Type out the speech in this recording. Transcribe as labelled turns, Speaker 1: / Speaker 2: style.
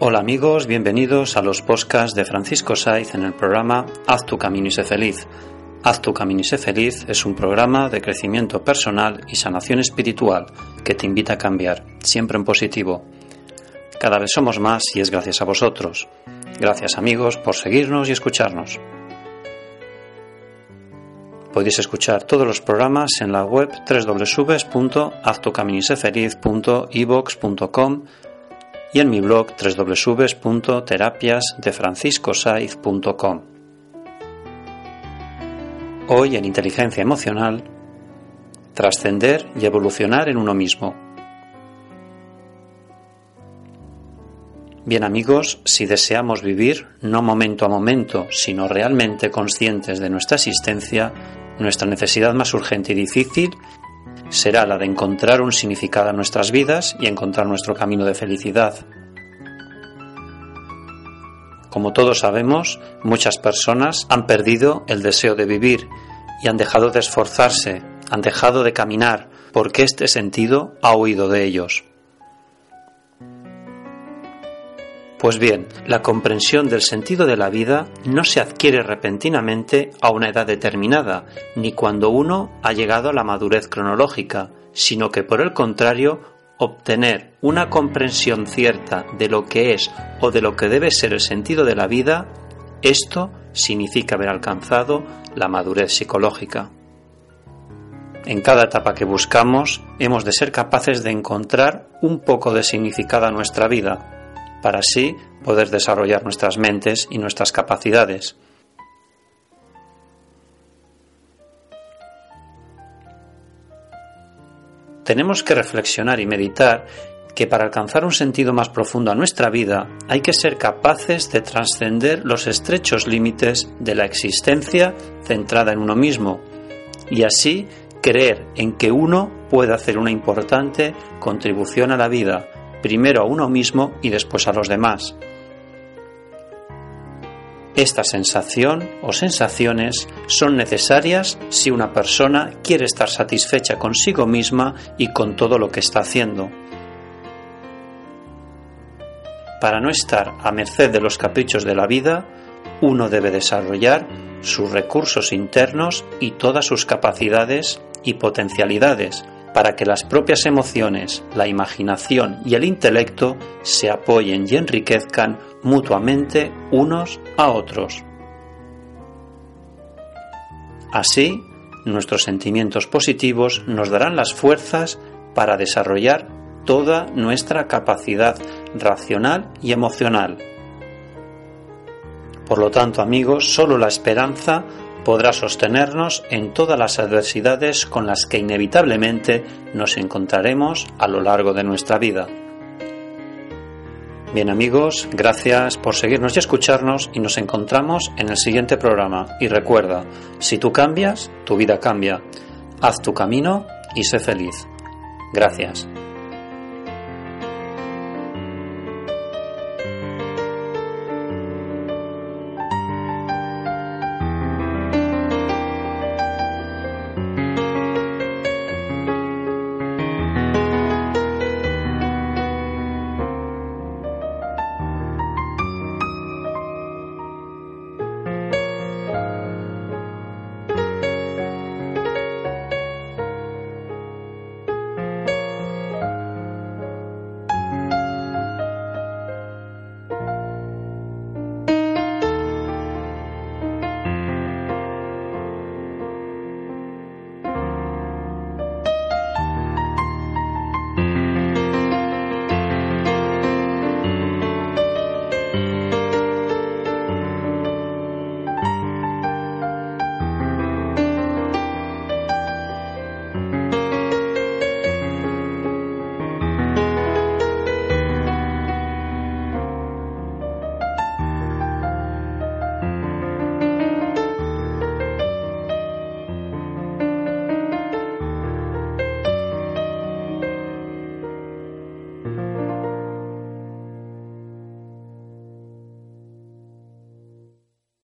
Speaker 1: Hola amigos, bienvenidos a los podcasts de Francisco Saiz en el programa Haz tu camino y sé feliz. Haz tu camino y sé feliz es un programa de crecimiento personal y sanación espiritual que te invita a cambiar, siempre en positivo. Cada vez somos más y es gracias a vosotros. Gracias amigos por seguirnos y escucharnos. Podéis escuchar todos los programas en la web www.haztucaminisefeliz.ivox.com y en mi blog www.terapiasdefranciscosaiz.com. Hoy en Inteligencia Emocional, trascender y evolucionar en uno mismo. Bien amigos, si deseamos vivir no momento a momento, sino realmente conscientes de nuestra existencia, nuestra necesidad más urgente y difícil será la de encontrar un significado a nuestras vidas y encontrar nuestro camino de felicidad. Como todos sabemos, muchas personas han perdido el deseo de vivir y han dejado de esforzarse, han dejado de caminar, porque este sentido ha huido de ellos. Pues bien, la comprensión del sentido de la vida no se adquiere repentinamente a una edad determinada, ni cuando uno ha llegado a la madurez cronológica, sino que por el contrario, obtener una comprensión cierta de lo que es o de lo que debe ser el sentido de la vida, esto significa haber alcanzado la madurez psicológica. En cada etapa que buscamos, hemos de ser capaces de encontrar un poco de significado a nuestra vida, para así poder desarrollar nuestras mentes y nuestras capacidades. Tenemos que reflexionar y meditar que para alcanzar un sentido más profundo a nuestra vida hay que ser capaces de trascender los estrechos límites de la existencia centrada en uno mismo y así creer en que uno puede hacer una importante contribución a la vida, primero a uno mismo y después a los demás. Esta sensación o sensaciones son necesarias si una persona quiere estar satisfecha consigo misma y con todo lo que está haciendo. Para no estar a merced de los caprichos de la vida, uno debe desarrollar sus recursos internos y todas sus capacidades y potencialidades para que las propias emociones, la imaginación y el intelecto se apoyen y enriquezcan mutuamente unos a otros. Así, nuestros sentimientos positivos nos darán las fuerzas para desarrollar toda nuestra capacidad racional y emocional. Por lo tanto, amigos, solo la esperanza podrá sostenernos en todas las adversidades con las que inevitablemente nos encontraremos a lo largo de nuestra vida. Bien amigos, gracias por seguirnos y escucharnos y nos encontramos en el siguiente programa. Y recuerda, si tú cambias, tu vida cambia. Haz tu camino y sé feliz. Gracias.